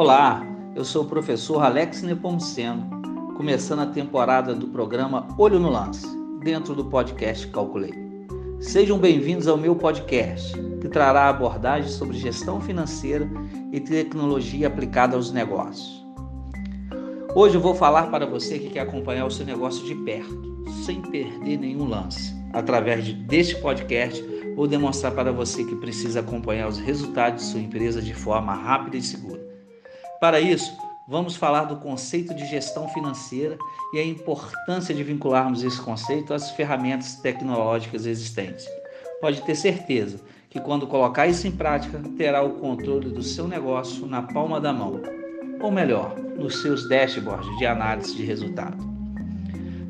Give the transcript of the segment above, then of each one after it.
Olá, eu sou o professor Alex Nepomuceno, começando a temporada do programa Olho no Lance, dentro do podcast Calculei. Sejam bem-vindos ao meu podcast, que trará abordagens sobre gestão financeira e tecnologia aplicada aos negócios. Hoje eu vou falar para você que quer acompanhar o seu negócio de perto, sem perder nenhum lance. Através deste podcast, vou demonstrar para você que precisa acompanhar os resultados de sua empresa de forma rápida e segura. Para isso, vamos falar do conceito de gestão financeira e a importância de vincularmos esse conceito às ferramentas tecnológicas existentes. Pode ter certeza que quando colocar isso em prática, terá o controle do seu negócio na palma da mão, ou melhor, nos seus dashboards de análise de resultado.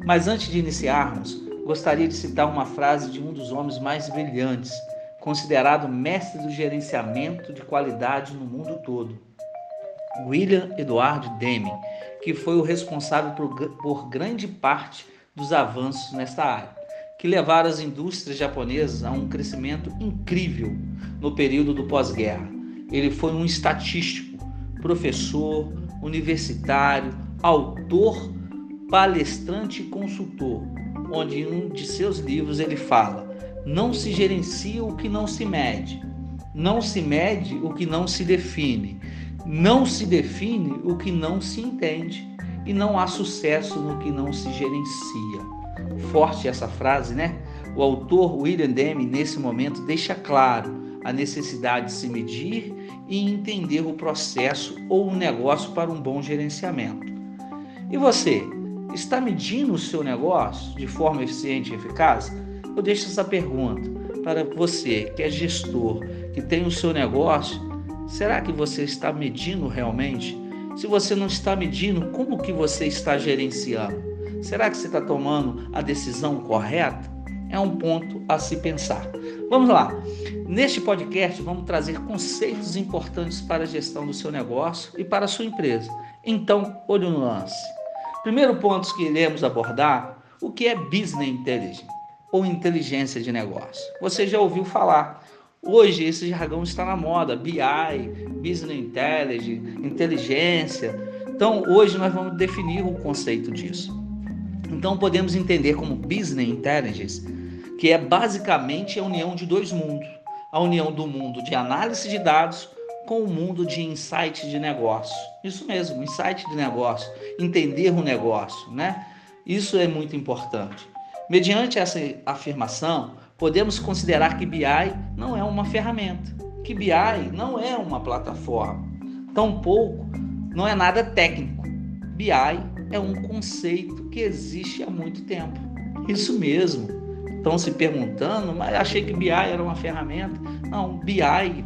Mas antes de iniciarmos, gostaria de citar uma frase de um dos homens mais brilhantes, considerado mestre do gerenciamento de qualidade no mundo todo, William Edward Deming, que foi o responsável por, por grande parte dos avanços nesta área, que levaram as indústrias japonesas a um crescimento incrível no período do pós-guerra. Ele foi um estatístico, professor, universitário, autor, palestrante e consultor, onde em um de seus livros ele fala: não se gerencia o que não se mede, não se mede o que não se define, não se define o que não se entende e não há sucesso no que não se gerencia. Forte essa frase, né? O autor William Deming, nesse momento, deixa claro a necessidade de se medir e entender o processo ou o negócio para um bom gerenciamento. E você, está medindo o seu negócio de forma eficiente e eficaz? Eu deixo essa pergunta para você que é gestor, que tem o seu negócio Será que você está medindo realmente? Se você não está medindo, como que você está gerenciando? Será que você está tomando a decisão correta? É um ponto a se pensar. Vamos lá. Neste podcast, vamos trazer conceitos importantes para a gestão do seu negócio e para a sua empresa. Então, olho no lance. Primeiro ponto que iremos abordar, o que é Business Intelligence ou inteligência de negócio. Você já ouviu falar Hoje esse jargão está na moda, BI, Business Intelligence, inteligência. Então hoje nós vamos definir o conceito disso. Então podemos entender como Business Intelligence, que é basicamente a união de dois mundos, a união do mundo de análise de dados com o mundo de insight de negócio. Isso mesmo, insight de negócio, entender o negócio, né? Isso é muito importante. Mediante essa afirmação, podemos considerar que BI não é uma ferramenta, que BI não é uma plataforma, tampouco não é nada técnico. BI é um conceito que existe há muito tempo. Isso mesmo. Estão se perguntando, mas achei que BI era uma ferramenta. Não, BI,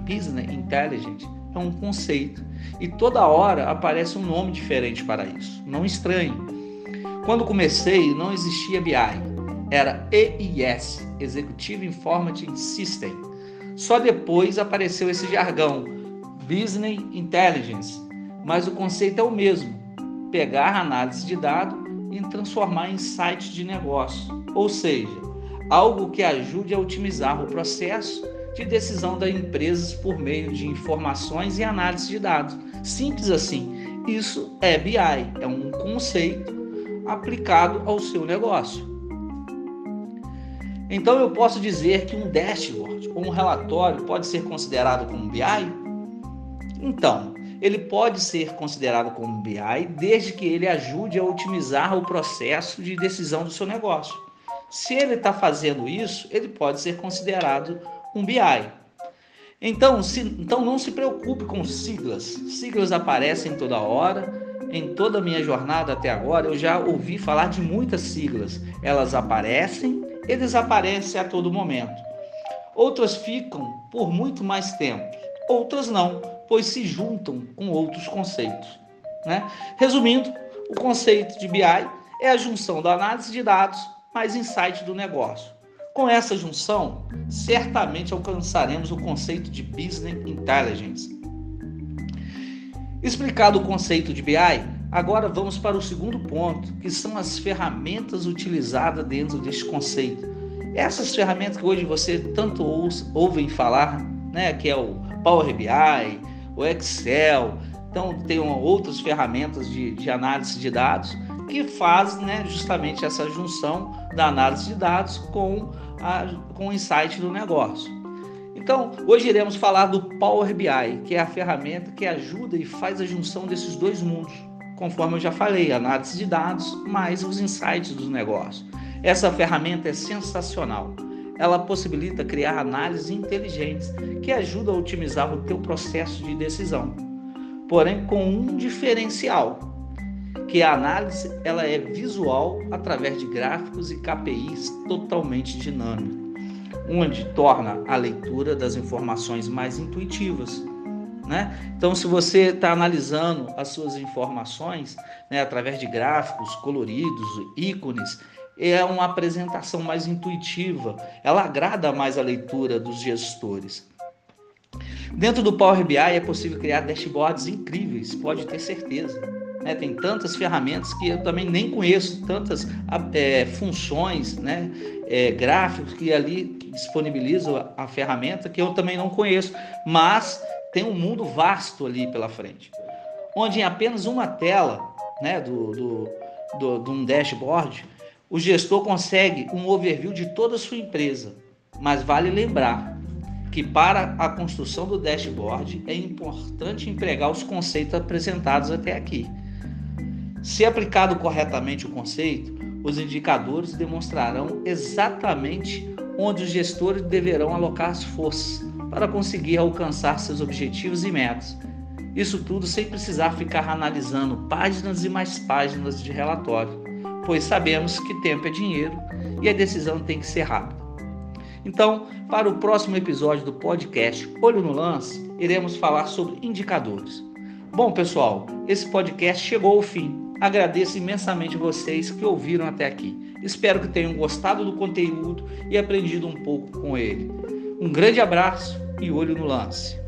Business Intelligence, é um conceito. E toda hora aparece um nome diferente para isso. Não estranhe. Quando comecei, não existia BI era EIS, Executive Information System. Só depois apareceu esse jargão, Business Intelligence, mas o conceito é o mesmo: pegar análise de dado e transformar em site de negócio, ou seja, algo que ajude a otimizar o processo de decisão das empresas por meio de informações e análise de dados. Simples assim. Isso é BI, é um conceito aplicado ao seu negócio. Então eu posso dizer que um dashboard ou um relatório pode ser considerado como BI? Então, ele pode ser considerado como BI desde que ele ajude a otimizar o processo de decisão do seu negócio. Se ele está fazendo isso, ele pode ser considerado um BI. Então, se, então não se preocupe com siglas. Siglas aparecem toda hora. Em toda a minha jornada até agora, eu já ouvi falar de muitas siglas. Elas aparecem e desaparecem a todo momento. Outras ficam por muito mais tempo, outras não, pois se juntam com outros conceitos. Né? Resumindo, o conceito de BI é a junção da análise de dados mais insight do negócio. Com essa junção, certamente alcançaremos o conceito de Business Intelligence. Explicado o conceito de BI, Agora vamos para o segundo ponto, que são as ferramentas utilizadas dentro deste conceito. Essas ferramentas que hoje você tanto ouvem falar, né, que é o Power BI, o Excel, Então, tem outras ferramentas de, de análise de dados que faz né, justamente essa junção da análise de dados com, a, com o insight do negócio. Então, hoje iremos falar do Power BI, que é a ferramenta que ajuda e faz a junção desses dois mundos, conforme eu já falei, análise de dados mais os insights do negócio. Essa ferramenta é sensacional. Ela possibilita criar análises inteligentes que ajudam a otimizar o teu processo de decisão. Porém, com um diferencial que a análise ela é visual através de gráficos e KPIs totalmente dinâmicos, onde torna a leitura das informações mais intuitivas. Né? Então, se você está analisando as suas informações né, através de gráficos coloridos, ícones, é uma apresentação mais intuitiva, ela agrada mais a leitura dos gestores. Dentro do Power BI é possível criar dashboards incríveis, pode ter certeza. Né? Tem tantas ferramentas que eu também nem conheço, tantas é, funções, né? É, gráficos que ali disponibilizam a, a ferramenta que eu também não conheço, mas tem um mundo vasto ali pela frente, onde em apenas uma tela né, do, do, do, de um dashboard, o gestor consegue um overview de toda a sua empresa. Mas vale lembrar que para a construção do dashboard é importante empregar os conceitos apresentados até aqui. Se aplicado corretamente o conceito, os indicadores demonstrarão exatamente onde os gestores deverão alocar as forças para conseguir alcançar seus objetivos e metas. Isso tudo sem precisar ficar analisando páginas e mais páginas de relatório, pois sabemos que tempo é dinheiro e a decisão tem que ser rápida. Então, para o próximo episódio do podcast Olho no Lance, iremos falar sobre indicadores. Bom, pessoal, esse podcast chegou ao fim. Agradeço imensamente vocês que ouviram até aqui. Espero que tenham gostado do conteúdo e aprendido um pouco com ele. Um grande abraço e olho no lance.